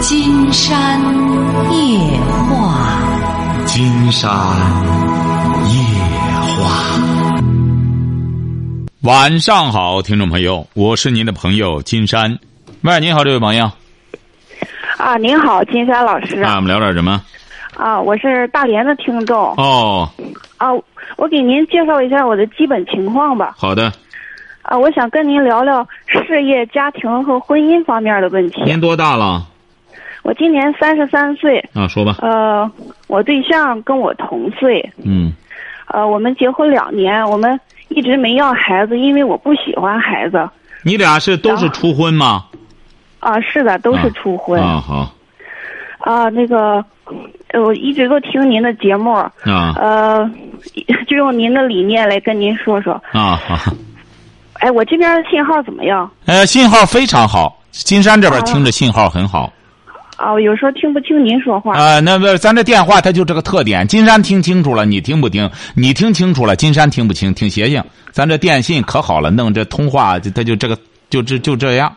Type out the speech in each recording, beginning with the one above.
金山夜话，金山夜话。晚上好，听众朋友，我是您的朋友金山。喂，您好，这位朋友。啊，您好，金山老师。啊，我们聊点什么？啊，我是大连的听众。哦，啊，我给您介绍一下我的基本情况吧。好的。啊，我想跟您聊聊事业、家庭和婚姻方面的问题。您多大了？我今年三十三岁。啊，说吧。呃，我对象跟我同岁。嗯。呃，我们结婚两年，我们一直没要孩子，因为我不喜欢孩子。你俩是都是初婚吗？啊，是的，都是初婚。啊，好。啊，那个，我一直都听您的节目。啊。呃，就用您的理念来跟您说说。啊，好。哎，我这边的信号怎么样？呃，信号非常好，金山这边听着信号很好。啊，有时候听不清您说话。啊，那不，咱这电话它就这个特点，金山听清楚了，你听不听？你听清楚了，金山听不清，挺邪性。咱这电信可好了，弄这通话，它就这个，就这就这样。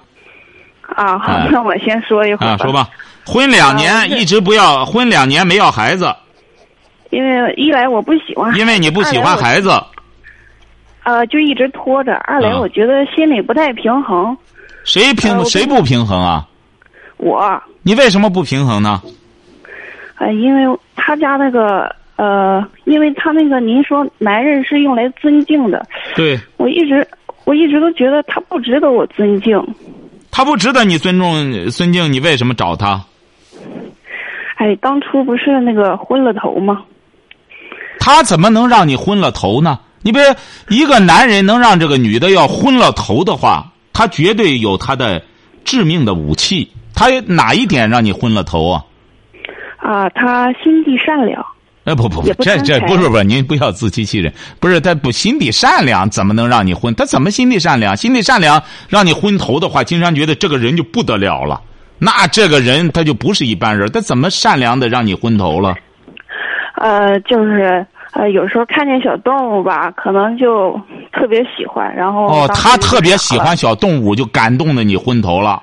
啊，好，那我先说一会儿。啊，说吧。婚两年一直不要，婚两年没要孩子。因为一来我不喜欢。因为你不喜欢孩子。呃，就一直拖着。二来，我觉得心里不太平衡。谁平？谁不平衡啊？我。你为什么不平衡呢？呃，因为他家那个呃，因为他那个，您说男人是用来尊敬的。对。我一直，我一直都觉得他不值得我尊敬。他不值得你尊重、尊敬，你为什么找他？哎，当初不是那个昏了头吗？他怎么能让你昏了头呢？你别一个男人能让这个女的要昏了头的话，他绝对有他的致命的武器。他哪一点让你昏了头啊？啊，他心地善良。哎，不不不，这这不是不是，您不要自欺欺人。不是他不心地善良，怎么能让你昏？他怎么心地善良？心地善良让你昏头的话，金山觉得这个人就不得了了。那这个人他就不是一般人，他怎么善良的让你昏头了？呃，就是呃，有时候看见小动物吧，可能就特别喜欢，然后哦，他特别喜欢小动物，就感动的你昏头了。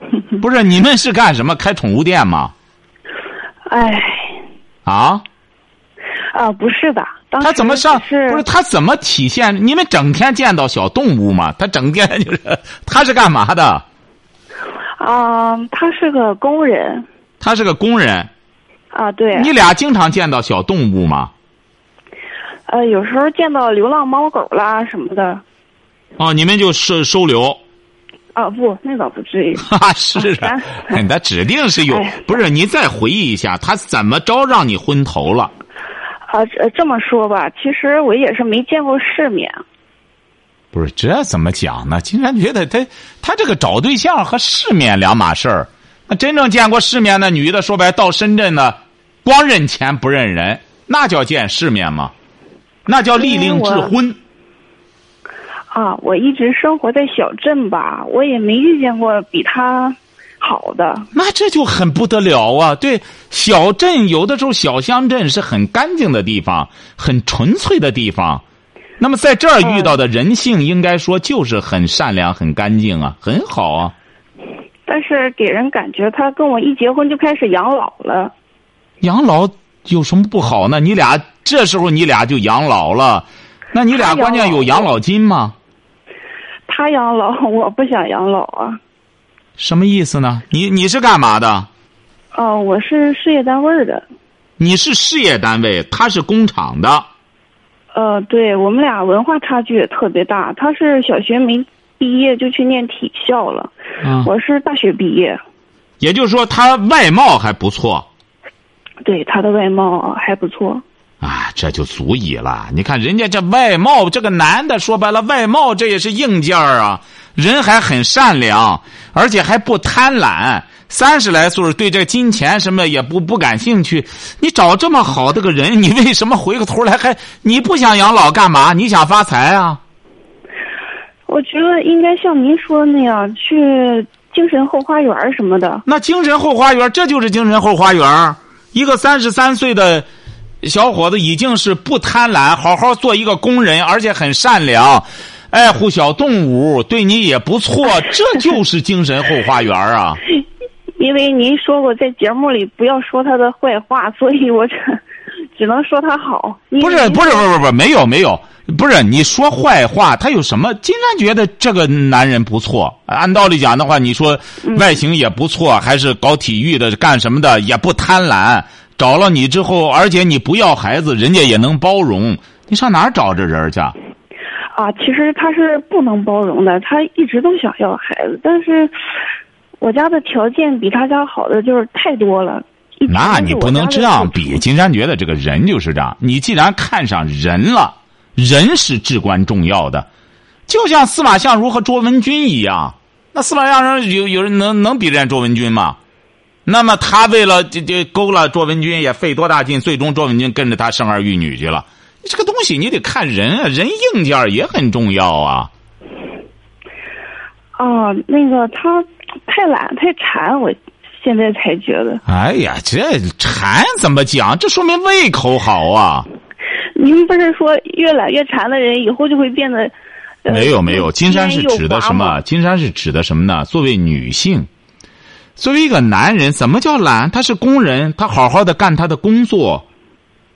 不是你们是干什么？开宠物店吗？哎，啊？啊，不是的。他怎么上？不是他怎么体现？你们整天见到小动物吗？他整天就是 他是干嘛的？啊，他是个工人。他是个工人。啊，对。你俩经常见到小动物吗？呃，有时候见到流浪猫狗啦什么的。哦，你们就收收留。啊不，那倒不至于。哈，是啊，他指定是有。不是，你再回忆一下，他怎么着让你昏头了？啊，这这么说吧，其实我也是没见过世面。不是，这怎么讲呢？竟然觉得他他这个找对象和世面两码事儿。那真正见过世面的女的，说白到深圳呢，光认钱不认人，那叫见世面吗？那叫利令智昏。啊，我一直生活在小镇吧，我也没遇见过比他好的。那这就很不得了啊！对，小镇有的时候小乡镇是很干净的地方，很纯粹的地方。那么在这儿遇到的人性，应该说就是很善良、很干净啊，很好啊。但是给人感觉他跟我一结婚就开始养老了。养老有什么不好呢？你俩这时候你俩就养老了，那你俩关键有养老金吗？他养老，我不想养老啊。什么意思呢？你你是干嘛的？哦，我是事业单位的。你是事业单位，他是工厂的。呃，对我们俩文化差距也特别大。他是小学没毕业就去念体校了，我是大学毕业。也就是说，他外貌还不错。对，他的外貌还不错。啊，这就足以了。你看人家这外貌，这个男的说白了，外貌这也是硬件啊。人还很善良，而且还不贪婪。三十来岁，对这金钱什么也不不感兴趣。你找这么好的个人，你为什么回个头来还你不想养老干嘛？你想发财啊？我觉得应该像您说的那样去精神后花园什么的。那精神后花园，这就是精神后花园。一个三十三岁的。小伙子已经是不贪婪，好好做一个工人，而且很善良，爱护小动物，对你也不错，这就是精神后花园啊！因 因为您说过在节目里不要说他的坏话，所以我这只能说他好。不是不是不是不是没有没有，不是你说坏话，他有什么？金山觉得这个男人不错，按道理讲的话，你说外形也不错，还是搞体育的，干什么的也不贪婪。找了你之后，而且你不要孩子，人家也能包容。你上哪儿找这人去？啊，其实他是不能包容的，他一直都想要孩子，但是我家的条件比他家好的就是太多了。那你不能这样比。金山觉得这个人就是这样，你既然看上人了，人是至关重要的。就像司马相如和卓文君一样，那司马相如有有人能能比人家卓文君吗？那么他为了这这勾了卓文君，也费多大劲，最终卓文君跟着他生儿育女去了。这个东西你得看人啊，人硬件也很重要啊。哦，那个他太懒太馋，我现在才觉得。哎呀，这馋怎么讲？这说明胃口好啊。您不是说越懒越馋的人以后就会变得？没有没有，金山是指的什么？金山是指的什么呢？作为女性。作为一个男人，怎么叫懒？他是工人，他好好的干他的工作，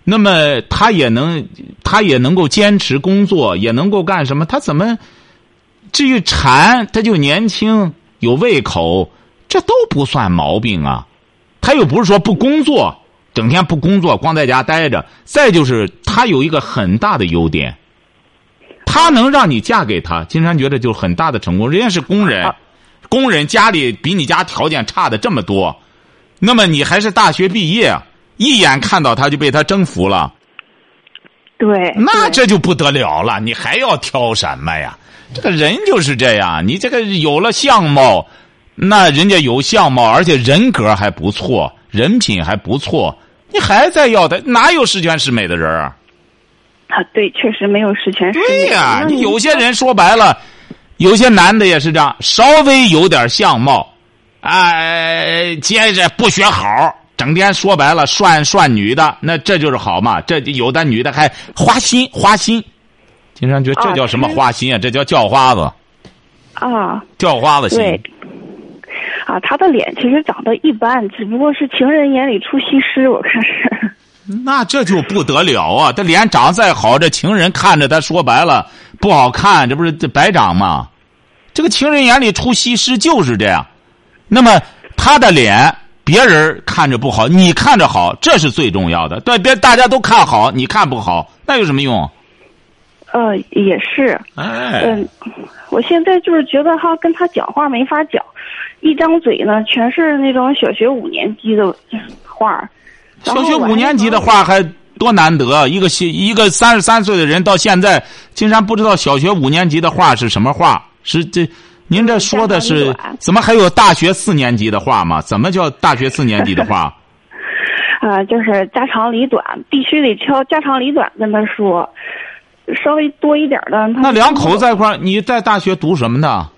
那么他也能，他也能够坚持工作，也能够干什么？他怎么？至于馋，他就年轻，有胃口，这都不算毛病啊。他又不是说不工作，整天不工作，光在家待着。再就是他有一个很大的优点，他能让你嫁给他，金山觉得就很大的成功。人家是工人。工人家里比你家条件差的这么多，那么你还是大学毕业，一眼看到他就被他征服了。对，那这就不得了了，你还要挑什么呀？这个人就是这样，你这个有了相貌，那人家有相貌，而且人格还不错，人品还不错，你还在要他？哪有十全十美的人啊？啊，对，确实没有十全十美。对呀，你有些人说白了。有些男的也是这样，稍微有点相貌，哎，接着不学好，整天说白了涮涮女的，那这就是好嘛？这有的女的还花心花心，经常觉得这叫什么花心啊？这叫叫花子啊，叫花子心。啊，他的脸其实长得一般，只不过是情人眼里出西施，我看是。那这就不得了啊！这脸长得再好，这情人看着他说白了不好看，这不是白长吗？这个情人眼里出西施就是这样，那么他的脸别人看着不好，你看着好，这是最重要的。对，别大家都看好，你看不好，那有什么用？呃，也是。哎。嗯，我现在就是觉得哈，跟他讲话没法讲，一张嘴呢全是那种小学五年级的话。小学五年级的话还多难得，一个一个三十三岁的人到现在竟然不知道小学五年级的话是什么话。是这，您这说的是怎么还有大学四年级的话吗？怎么叫大学四年级的话？啊，就是家长里短，必须得挑家长里短跟他说，稍微多一点的。那两口子在一块儿，你在大学读什么呢？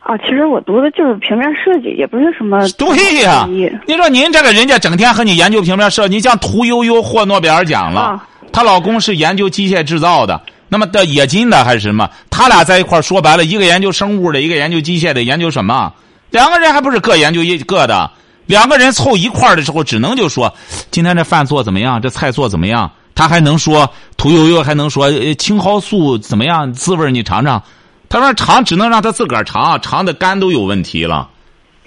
啊，其实我读的就是平面设计，也不是什么。对呀，你说您这个人家整天和你研究平面设计，你像屠呦呦获诺贝尔奖了，她老公是研究机械制造的。那么的冶金的还是什么？他俩在一块说白了，一个研究生物的，一个研究机械的，研究什么？两个人还不是各研究一个的？两个人凑一块的时候，只能就说今天这饭做怎么样？这菜做怎么样？他还能说屠呦呦还能说青蒿素怎么样？滋味你尝尝。他说尝只能让他自个儿尝，尝的肝都有问题了。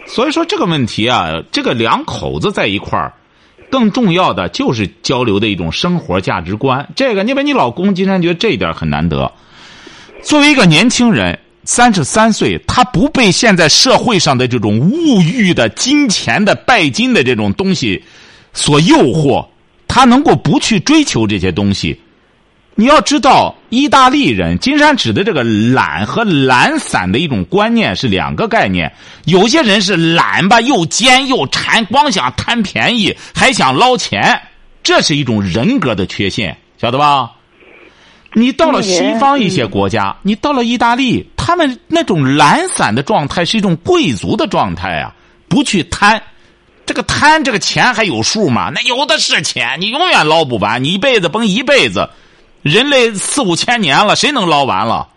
所以说这个问题啊，这个两口子在一块儿。更重要的就是交流的一种生活价值观。这个，你把你老公金山觉得这一点很难得。作为一个年轻人，三十三岁，他不被现在社会上的这种物欲的、金钱的、拜金的这种东西所诱惑，他能够不去追求这些东西。你要知道，意大利人金山指的这个懒和懒散的一种观念是两个概念。有些人是懒吧，又奸又馋，光想贪便宜，还想捞钱，这是一种人格的缺陷，晓得吧？你到了西方一些国家，你到了意大利，他们那种懒散的状态是一种贵族的状态啊，不去贪，这个贪这个钱还有数吗？那有的是钱，你永远捞不完，你一辈子甭一辈子。人类四五千年了，谁能捞完了？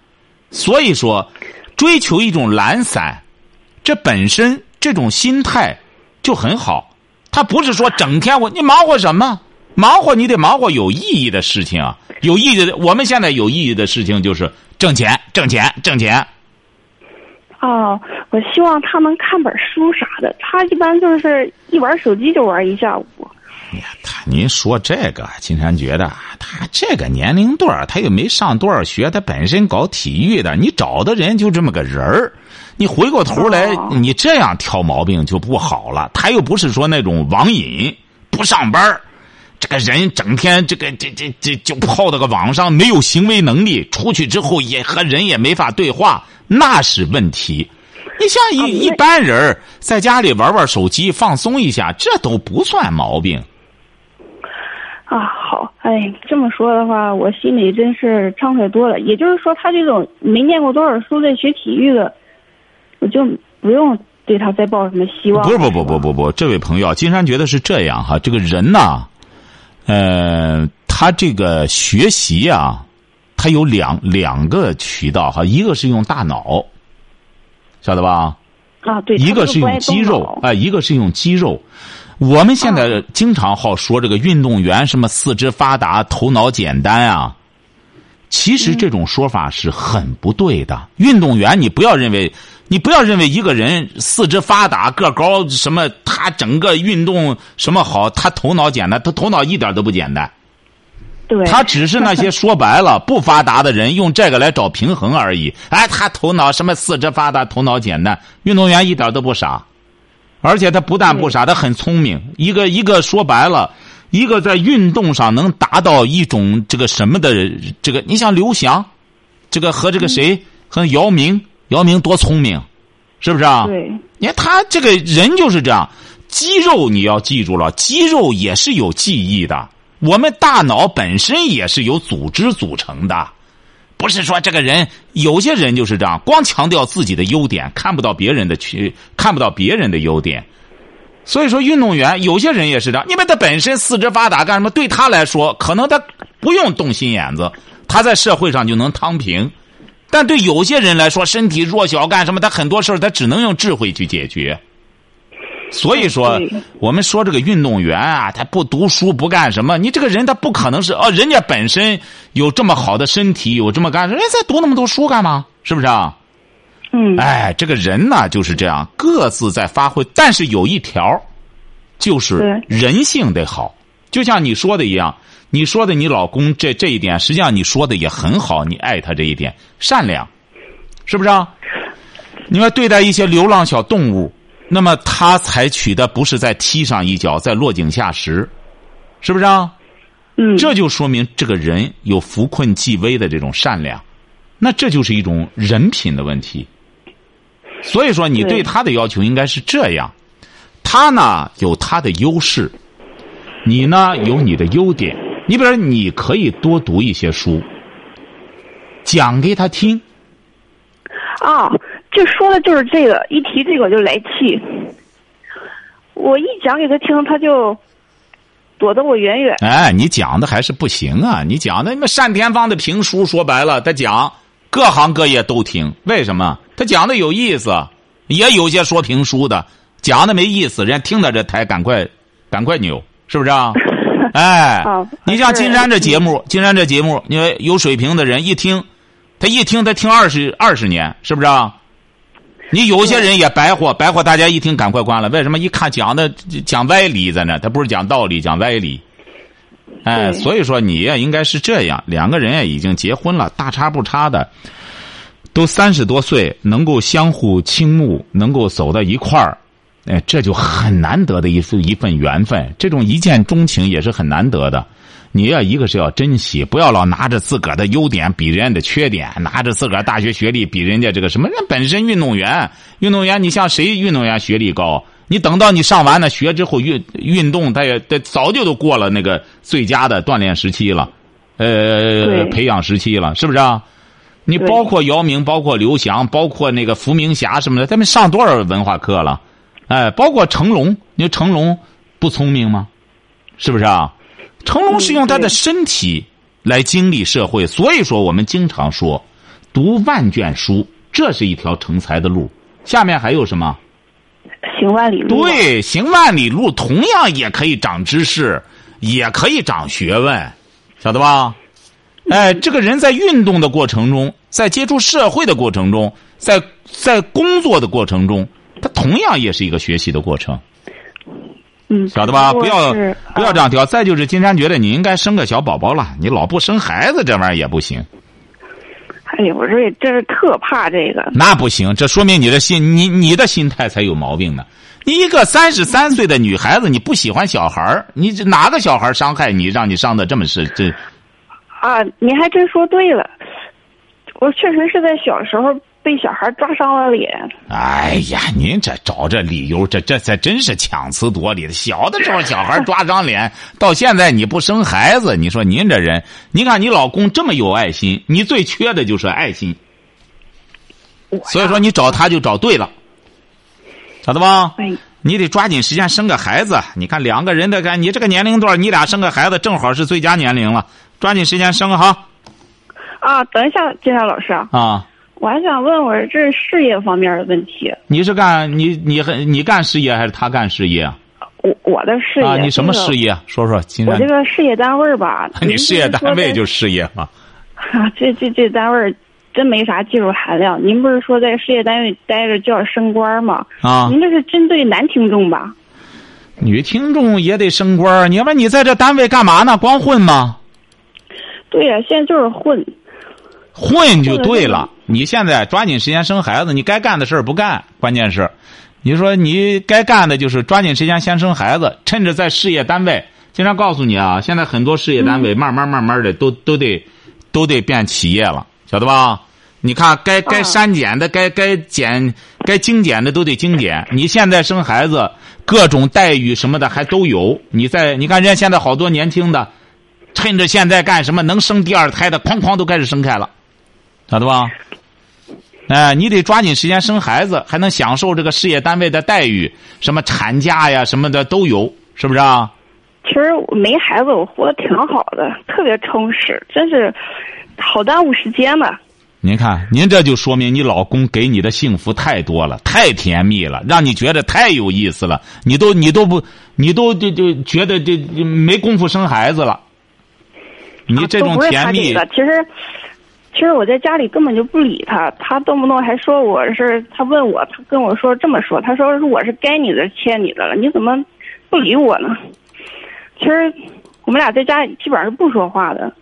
所以说，追求一种懒散，这本身这种心态就很好。他不是说整天我你忙活什么？忙活你得忙活有意义的事情啊！有意义的，我们现在有意义的事情就是挣钱，挣钱，挣钱。哦，我希望他能看本书啥的。他一般就是一玩手机就玩一下午。哎呀，他您说这个，金山觉得他这个年龄段他又没上多少学，他本身搞体育的，你找的人就这么个人儿，你回过头来你这样挑毛病就不好了。他又不是说那种网瘾，不上班这个人整天这个这这这就泡到个网上，没有行为能力，出去之后也和人也没法对话，那是问题。你像一一般人在家里玩玩手机放松一下，这都不算毛病。啊，好，哎，这么说的话，我心里真是畅快多了。也就是说，他这种没念过多少书在学体育的，我就不用对他再抱什么希望。不不不不不不，这位朋友，金山觉得是这样哈，这个人呐，呃，他这个学习啊，他有两两个渠道哈，一个是用大脑，晓得吧？啊，对，一个是用肌肉，哎，一个是用肌肉。我们现在经常好说这个运动员什么四肢发达、头脑简单啊，其实这种说法是很不对的。运动员，你不要认为，你不要认为一个人四肢发达、个高什么，他整个运动什么好，他头脑简单，他头脑一点都不简单。对，他只是那些说白了不发达的人用这个来找平衡而已。哎，他头脑什么四肢发达、头脑简单，运动员一点都不傻。而且他不但不傻，他很聪明。一个一个说白了，一个在运动上能达到一种这个什么的这个，你像刘翔，这个和这个谁和姚明，姚明多聪明，是不是啊？对。你看他这个人就是这样，肌肉你要记住了，肌肉也是有记忆的。我们大脑本身也是由组织组成的。不是说这个人，有些人就是这样，光强调自己的优点，看不到别人的缺，看不到别人的优点。所以说，运动员有些人也是这样，因为他本身四肢发达，干什么？对他来说，可能他不用动心眼子，他在社会上就能躺平。但对有些人来说，身体弱小，干什么？他很多事儿他只能用智慧去解决。所以说，我们说这个运动员啊，他不读书不干什么？你这个人他不可能是哦，人家本身有这么好的身体，有这么干，人家再读那么多书干嘛？是不是啊？嗯。哎，这个人呢就是这样，各自在发挥，但是有一条，就是人性得好。就像你说的一样，你说的你老公这这一点，实际上你说的也很好，你爱他这一点，善良，是不是啊？你要对待一些流浪小动物。那么他采取的不是在踢上一脚，在落井下石，是不是啊？嗯，这就说明这个人有扶困济危的这种善良，那这就是一种人品的问题。所以说，你对他的要求应该是这样：他呢有他的优势，你呢有你的优点。你比如说，你可以多读一些书，讲给他听。啊。就说的就是这个，一提这个我就来气。我一讲给他听，他就躲得我远远。哎，你讲的还是不行啊！你讲的那单田芳的评书，说白了，他讲各行各业都听。为什么？他讲的有意思，也有些说评书的讲的没意思，人家听到这台赶快赶快扭，是不是啊？哎，你像金山这节目，金山这节目，因为有水平的人一听，他一听他听二十二十年，是不是啊？你有些人也白活，白活，大家一听赶快关了。为什么？一看讲的讲歪理在那，他不是讲道理，讲歪理。哎，所以说你也应该是这样。两个人也已经结婚了，大差不差的，都三十多岁，能够相互倾慕，能够走到一块儿，哎，这就很难得的一份一份缘分。这种一见钟情也是很难得的。你要一个是要珍惜，不要老拿着自个儿的优点比人家的缺点，拿着自个儿大学学历比人家这个什么人本身运动员，运动员你像谁运动员学历高？你等到你上完了学之后运运动，他也他早就都过了那个最佳的锻炼时期了，呃，培养时期了，是不是啊？你包括姚明，包括刘翔，包括那个伏明霞什么的，他们上多少文化课了？哎，包括成龙，你说成龙不聪明吗？是不是啊？成龙是用他的身体来经历社会，所以说我们经常说，读万卷书，这是一条成才的路。下面还有什么？行万里路。，对，行万里路同样也可以长知识，也可以长学问，晓得吧？哎，这个人在运动的过程中，在接触社会的过程中，在在工作的过程中，他同样也是一个学习的过程，嗯，晓得吧？不要不要这样挑。再就是，金山觉得你应该生个小宝宝了，你老不生孩子，这玩意儿也不行。哎呀，我说这是特怕这个。那不行，这说明你的心，你你的心态才有毛病呢。你一个三十三岁的女孩子，你不喜欢小孩儿，你这哪个小孩儿伤害你，让你伤的这么是这？啊，你还真说对了，我确实是在小时候被小孩抓伤了脸。哎呀，您这找这理由，这这这真是强词夺理的。小的时候小孩抓张脸，到现在你不生孩子，你说您这人，你看你老公这么有爱心，你最缺的就是爱心，所以说你找他就找对了，晓得吧？哎，你得抓紧时间生个孩子。你看两个人的，看你这个年龄段，你俩生个孩子正好是最佳年龄了，抓紧时间生哈啊，等一下，金山老师啊，啊！我还想问问这事业方面的问题。你是干你你很你干事业还是他干事业啊？我我的事业啊，你什么这个事业？说说，我这。个事业单位吧，你事业单位就就事业嘛？啊，这这这单位真没啥技术含量。您不是说在事业单位待着就要升官吗？啊，您这是针对男听众吧？女听众也得升官儿你要不然你在这单位干嘛呢？光混吗？对呀、现在就是混。混就对了。你现在抓紧时间生孩子，你该干的事儿不干，关键是，你说你该干的就是抓紧时间先生孩子，趁着在事业单位。经常告诉你啊，现在很多事业单位慢慢慢慢的都都得都得变企业了，晓得吧？你看该该嗯删减的，该该减该精简的都得精简。你现在生孩子，各种待遇什么的还都有。你在你看人家现在好多年轻的，趁着现在干什么能生第二胎的，哐哐都开始生开了。晓得吧？哎，你得抓紧时间生孩子，还能享受这个事业单位的待遇，什么产假呀什么的都有，是不是啊？其实我没孩子，我活得挺好的，特别充实，真是好耽误时间呢。您看，您这就说明你老公给你的幸福太多了，太甜蜜了，让你觉得太有意思了。你都你都不，你都就就觉得这这没工夫生孩子了。你这种甜蜜，其实其实我在家里根本就不理他，他动不动还说我是，他问我，他跟我说这么说，他说我是该你的欠你的了，你怎么不理我呢？其实我们俩在家基本上是不说话的。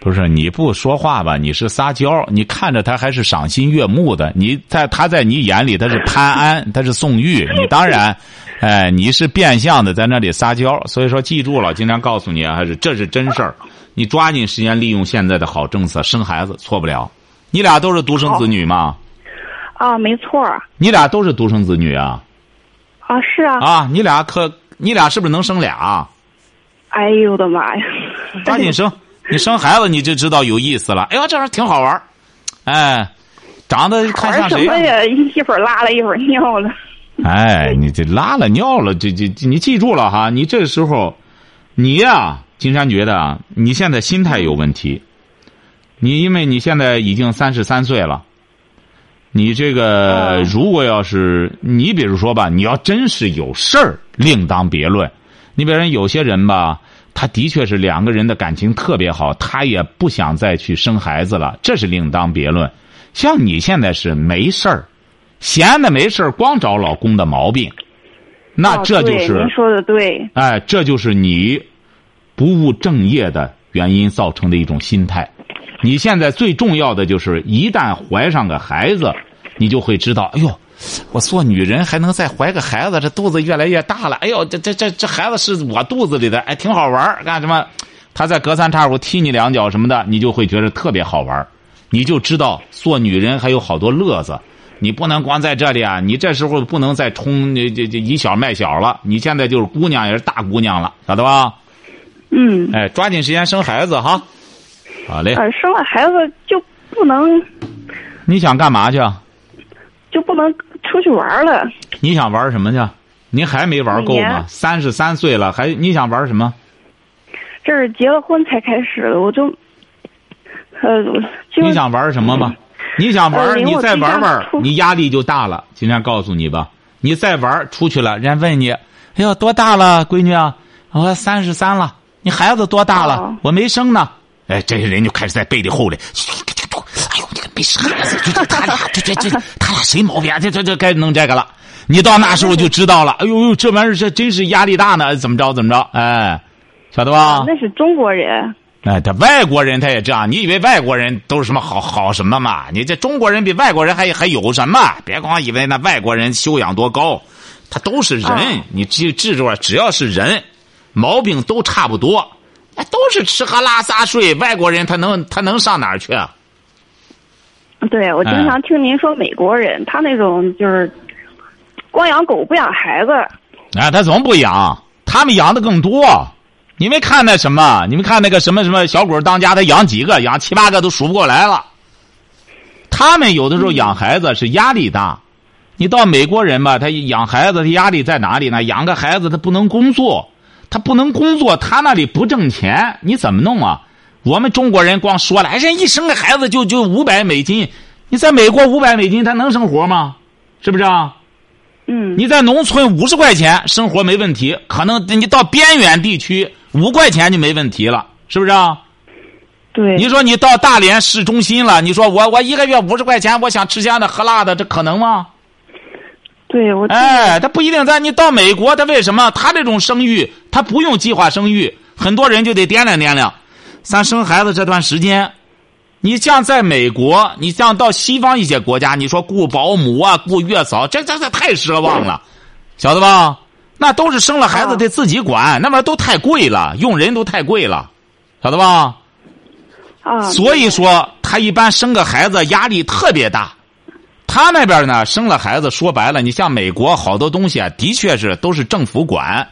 不是你不说话吧？你是撒娇，你看着他还是赏心悦目的。你在他在你眼里他是潘安，他是宋玉。你当然，哎，你是变相的在那里撒娇。所以说，记住了，经常告诉你啊，还是这是真事儿。你抓紧时间利用现在的好政策，生孩子错不了。你俩都是独生子女吗？啊，没错你俩都是独生子女啊？啊，是啊，啊，你俩可你俩是不是能生俩？哎呦我的妈呀！抓紧生，你生孩子你就知道有意思了。哎呦，这玩意儿挺好玩儿哎，长得看像谁呀、玩什么呀？一会儿拉了一会儿尿了。哎，你这拉了尿了，这这这你记住了哈，你这时候，你呀、金山觉得啊，你现在心态有问题。你因为你现在已经三十三岁了，你这个哦如果要是你比如说吧，你要真是有事儿，另当别论。你比如说有些人吧，他的确是两个人的感情特别好，他也不想再去生孩子了，这是另当别论。像你现在是没事儿，闲的没事儿光找老公的毛病，那哦这就是、对您说的对。哎，这就是你不务正业的原因造成的一种心态。你现在最重要的就是，一旦怀上个孩子，你就会知道，哎呦，我做女人还能再怀个孩子，这肚子越来越大了。哎呦，这这这这孩子是我肚子里的，哎，挺好玩干什么？他在隔三差五踢你两脚什么的，你就会觉得特别好玩你就知道做女人还有好多乐子。你不能光在这里啊！你这时候不能再冲这这这以小卖小了。你现在就是姑娘也是大姑娘了，晓得吧？嗯，哎，抓紧时间生孩子哈。好嘞，呃，生了孩子就不能你想干嘛去？就不能出去玩了。你想玩什么去？您还没玩够吗？三十三岁了，还你想玩什么？这是结了婚才开始的，我就，呃，就你想玩什么吗？你想玩，呃你再玩玩，你压力就大了。今天告诉你吧，你再玩出去了，人家问你，哎呦多大了，闺女啊？我三十三了。你孩子多大了？哦我没生呢。哎，这些人就开始在背地后里，哎呦，你个没生孩子，这这他俩这这这 他俩谁毛病啊？这这这该弄这个了。你到那时候就知道了。哎呦呦，这玩意儿这真是压力大呢，怎么着怎么着？哎，晓得吧？那是中国人。哎，他外国人他也这样。你以为外国人都是什么好好什么嘛？你这中国人比外国人还还有什么？别光以为那外国人修养多高，他都是人。啊你记记住了，只要是人，毛病都差不多，那，都是吃喝拉撒睡。外国人他能他能上哪儿去啊？对，我经哎常听您说美国人，他那种就是光养狗不养孩子。啊，他怎么不养？他们养的更多。你没看那什么？你们看那个什么什么小鬼当家，他养几个？养七八个都数不过来了。他们有的时候养孩子是压力大。你到美国人吧，他养孩子，他压力在哪里呢？养个孩子他不能工作，他不能工作，他那里不挣钱，你怎么弄啊？我们中国人光说了，哎，人一生个孩子就就五百美金，你在美国五百美金他能生活吗？是不是啊？嗯，你在农村五十块钱生活没问题，可能你到边远地区五块钱就没问题了，是不是啊？对。你说你到大连市中心了，你说我我一个月五十块钱，我想吃香的喝辣的，这可能吗？对我哎，他不一定在你到美国，他为什么他这种生育，他不用计划生育，很多人就得掂量掂量，咱生孩子这段时间，你像在美国，你像到西方一些国家，你说雇保姆啊，雇月嫂，这这这太奢望了，晓得吧？那都是生了孩子啊得自己管，那边都太贵了，用人都太贵了，晓得吧？啊，所以说，他一般生个孩子压力特别大。他那边呢，生了孩子，说白了，你像美国好多东西啊，的确是都是政府管。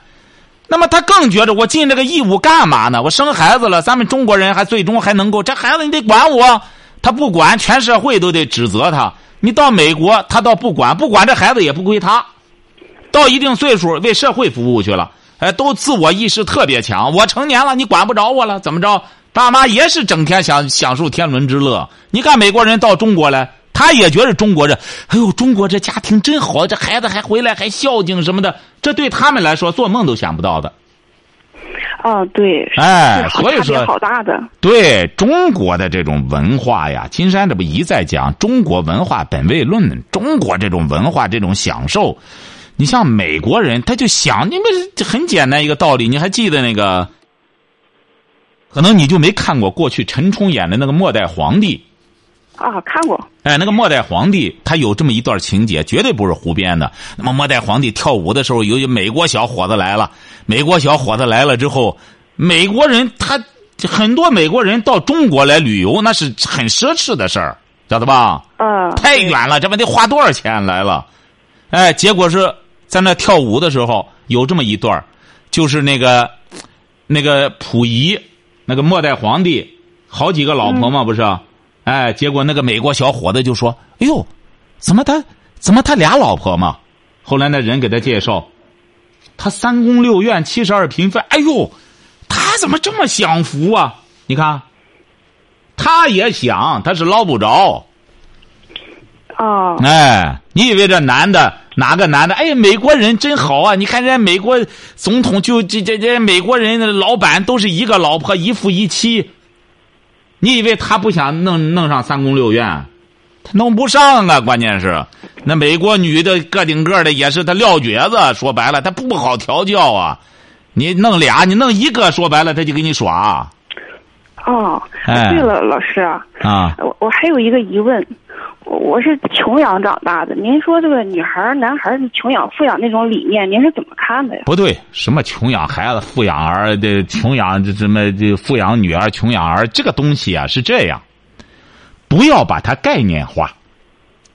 那么他更觉得我尽这个义务干嘛呢？我生孩子了，咱们中国人还最终还能够这孩子你得管我，他不管，全社会都得指责他。你到美国，他倒不管，不管这孩子也不归他，到一定岁数为社会服务去了，哎，都自我意识特别强。我成年了，你管不着我了，怎么着？爸妈也是整天享享受天伦之乐。你看美国人到中国来，他也觉得中国这，哎呦，中国这家庭真好，这孩子还回来还孝敬什么的，这对他们来说做梦都想不到的。啊，对，哎所以说好大的。对中国的这种文化呀，金山这不一再讲中国文化本位论，中国这种文化这种享受，你像美国人他就想，你们这很简单一个道理，你还记得那个？可能你就没看过过去陈冲演的那个《末代皇帝》。啊，看过。哎，那个末代皇帝他有这么一段情节，绝对不是胡编的。那么末代皇帝跳舞的时候，有一美国小伙子来了，美国小伙子来了之后，美国人他很多美国人到中国来旅游，那是很奢侈的事儿，晓得吧？啊，太远了，这不得花多少钱来了？哎，结果是在那跳舞的时候有这么一段就是那个那个溥仪，那个末代皇帝，好几个老婆嘛，不是？哎，结果那个美国小伙子就说：“哎呦，怎么他怎么他俩老婆嘛？”后来那人给他介绍，他三宫六院七十二嫔妃，哎呦，他怎么这么享福啊？你看，他也想，他是捞不着。哦，哎，你以为这男的哪个男的？哎呀，美国人真好啊！你看人家美国总统就这这这美国人的老板都是一个老婆一夫一妻。你以为他不想弄弄上三宫六院？他弄不上啊！关键是那美国女的个顶个的也是他撂蹶子，说白了他不好调教啊。你弄俩，你弄一个，说白了他就给你耍哦，哎对了，老师啊，啊。我我还有一个疑问，我我是穷养长大的，您说这个女孩儿、男孩儿穷养、富养那种理念，您是怎么看的呀？不对，什么穷养孩子、富养儿的，穷养这什么这富养女儿、穷养儿，这个东西啊是这样，不要把它概念化，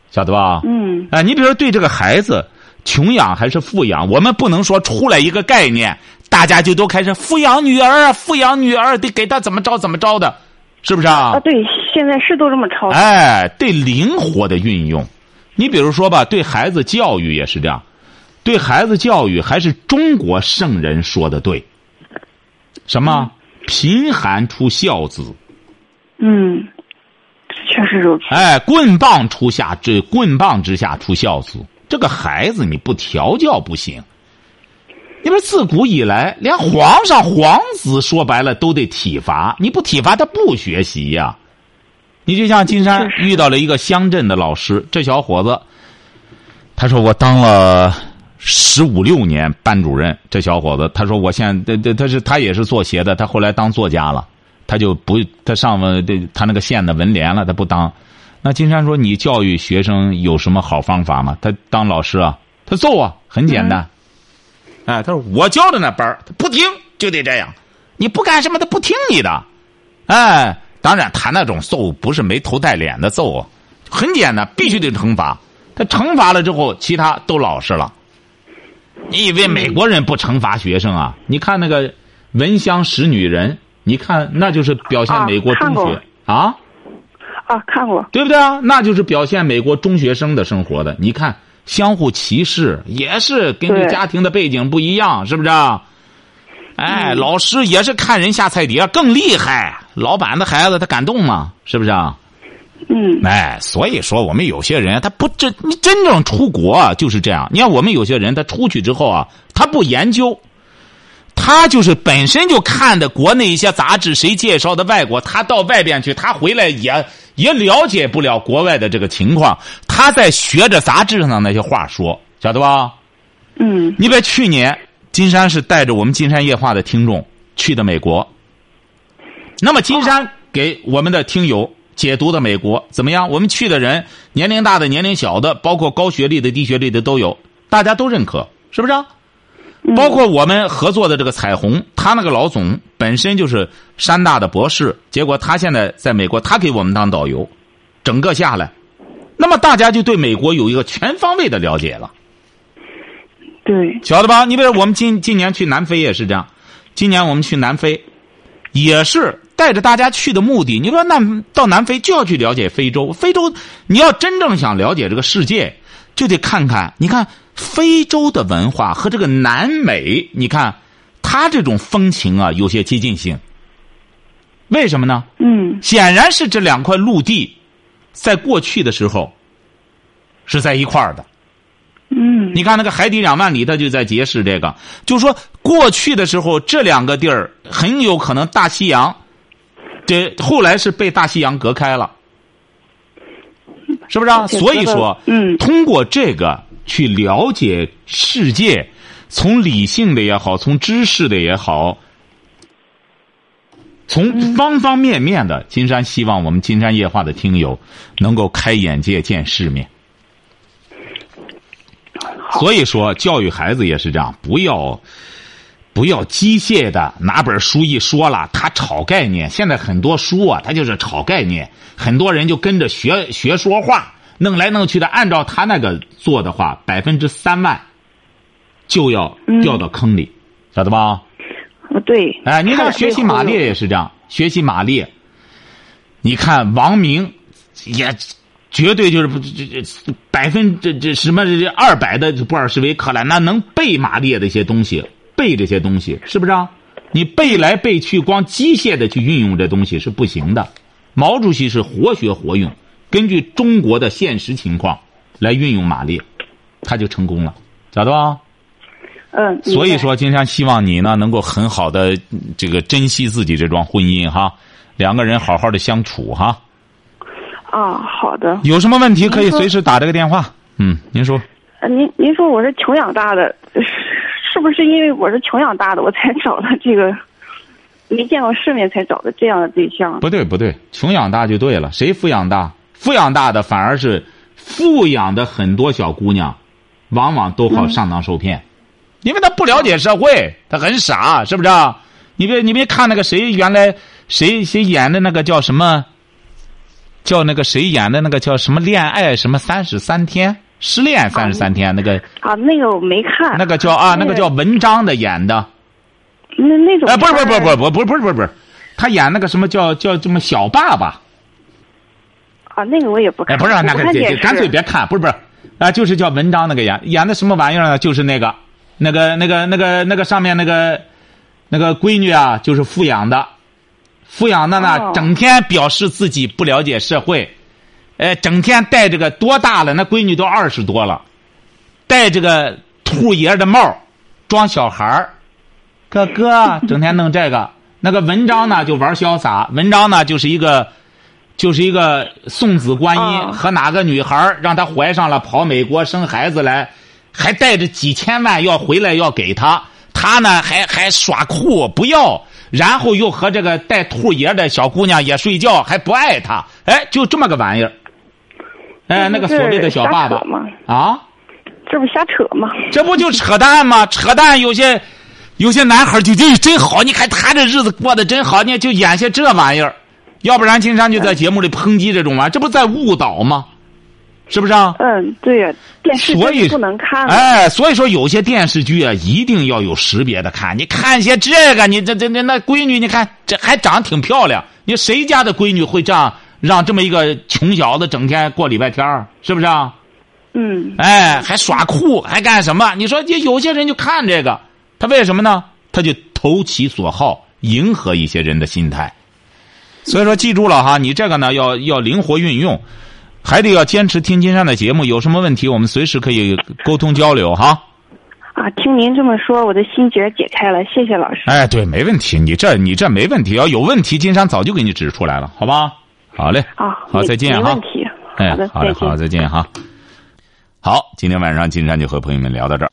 晓得吧？嗯，啊，你比如说对这个孩子，穷养还是富养，我们不能说出来一个概念，大家就都开始富养女儿啊，富养女儿得给她怎么着怎么着的，是不是啊？啊，对，现在是都这么抄。哎，对灵活的运用，你比如说吧，对孩子教育也是这样，对孩子教育还是中国圣人说的对。什么？贫寒出孝子，嗯，确实如此。哎，棍棒出下这棍棒之下出孝子，这个孩子你不调教不行。因为自古以来，连皇上、皇子说白了都得体罚，你不体罚他不学习呀。你就像金山遇到了一个乡镇的老师，这小伙子，他说我当了十五六年班主任。这小伙子他说我现在他他是他也是做鞋的，他后来当作家了，他就不他上了他那个县的文联了，他不当。那金山说你教育学生有什么好方法吗？他当老师啊，他揍啊，很简单。哎，他说我教的那班他不听就得这样，你不干什么他不听你的，哎，当然他那种揍不是没头带脸的揍，很简单，必须得惩罚。他惩罚了之后，其他都老实了。你以为美国人不惩罚学生啊？你看那个《闻香识女人》，你看那就是表现美国中学啊。啊，看过。对不对啊？那就是表现美国中学生的生活的。你看。相互歧视也是根据家庭的背景不一样，是不是？哎，老师也是看人下菜碟，更厉害。老板的孩子他敢动吗？是不是？嗯。哎，所以说我们有些人他不真，你真正出国就是这样。你看我们有些人他出去之后啊，他不研究，他就是本身就看的国内一些杂志，谁介绍的外国，他到外边去，他回来也。也了解不了国外的这个情况，他在学着杂志上的那些话说，晓得吧？嗯。你别去年金山是带着我们金山夜话的听众去的美国，那么金山给我们的听友解读的美国怎么样？我们去的人年龄大的、年龄小的，包括高学历的、低学历的都有，大家都认可，是不是？包括我们合作的这个彩虹，他那个老总本身就是山大的博士，结果他现在在美国，他给我们当导游，整个下来，那么大家就对美国有一个全方位的了解了。对，晓得吧？你比如我们今今年去南非也是这样，今年我们去南非，也是带着大家去的目的。你说那到南非就要去了解非洲，非洲你要真正想了解这个世界，就得看看，你看。非洲的文化和这个南美，你看，它这种风情啊，有些接近性。为什么呢？嗯，显然是这两块陆地，在过去的时候是在一块儿的。嗯，你看那个海底两万里，它就在揭示这个，就是说过去的时候，这两个地儿很有可能大西洋，这后来是被大西洋隔开了，是不是？啊？所以说，嗯，通过这个。去了解世界，从理性的也好，从知识的也好，从方方面面的，金山希望我们金山夜话的听友能够开眼界、见世面。所以说，教育孩子也是这样，不要不要机械的拿本书一说了，他炒概念。现在很多书啊，他就是炒概念，很多人就跟着学学说话。弄来弄去的，按照他那个做的话，百分之三万就要掉到坑里，晓得吧？对。哎，你看学习马列也是这样，学习马列。你看王明也绝对就是这这百分这这什么二百的布尔什维克了，那能背马列的一些东西，背这些东西是不是？啊？你背来背去，光机械的去运用这东西是不行的。毛主席是活学活用。根据中国的现实情况来运用马列，他就成功了，晓得吧？嗯。所以说，金山希望你呢能够很好的这个珍惜自己这桩婚姻哈，两个人好好的相处哈。啊，好的。有什么问题可以随时打这个电话。嗯，您说。呃，您您说我是穷养大的，是不是因为我是穷养大的，我才找的这个？没见过世面才找的这样的对象？不对，不对，穷养大就对了。谁富养大？富养大的反而是富养的很多小姑娘往往都好上当受骗。因为她不了解社会她很傻是不是啊？你别你别看那个谁原来谁谁演的那个叫什么？叫那个谁演的那个叫什么恋爱什么三十三天？失恋三十三天那个啊那个我没看。那个叫啊那个叫文章的演的。那那种哎不是不是不是不是不是不是不是他演那个什么叫叫什么小爸爸啊，那个我也不看。哎，不是那个，姐干脆别看，不是不是，啊，就是叫文章那个演演的什么玩意儿呢？就是那个，那个那个那个那个上面那个，那个闺女啊，就是富养的，富养的呢，整天表示自己不了解社会，哎，整天戴这个多大了？那闺女都二十多了，戴这个兔爷的帽，装小孩儿。哥哥整天弄这个，那个文章呢就玩潇洒，文章呢就是一个，就是一个送子观音哦和哪个女孩让她怀上了，跑美国生孩子来，还带着几千万要回来要给他，他呢还还耍酷不要，然后又和这个带兔爷的小姑娘也睡觉，还不爱他，哎，就这么个玩意儿。哎，那个所谓的小爸爸啊。这不瞎扯吗？这不就扯淡吗？扯淡，有些有些男孩就真真好，你看他这日子过得真好，你就演些这玩意儿，要不然金山就在节目里抨击这种玩意儿，这不在误导吗？是不是啊？嗯，对呀，电视所以不能看了。哎，所以说有些电视剧啊，一定要有识别的看。你看些这个，你这这这那闺女，你看这还长得挺漂亮，你谁家的闺女会这样让这么一个穷小子整天过礼拜天儿是不是啊？嗯，哎，还耍酷，还干什么？你说，有有些人就看这个，他为什么呢？他就投其所好，迎合一些人的心态。所以说，记住了哈，你这个呢要要灵活运用，还得要坚持听金山的节目。有什么问题，我们随时可以沟通交流哈。啊，听您这么说，我的心结解开了，谢谢老师。哎，对，没问题，你这你这没问题，要有问题，金山早就给你指出来了，好吧？好嘞，啊，好，再见哈没问。题。哎好嘞，好，再见哈。好，今天晚上金山就和朋友们聊到这儿。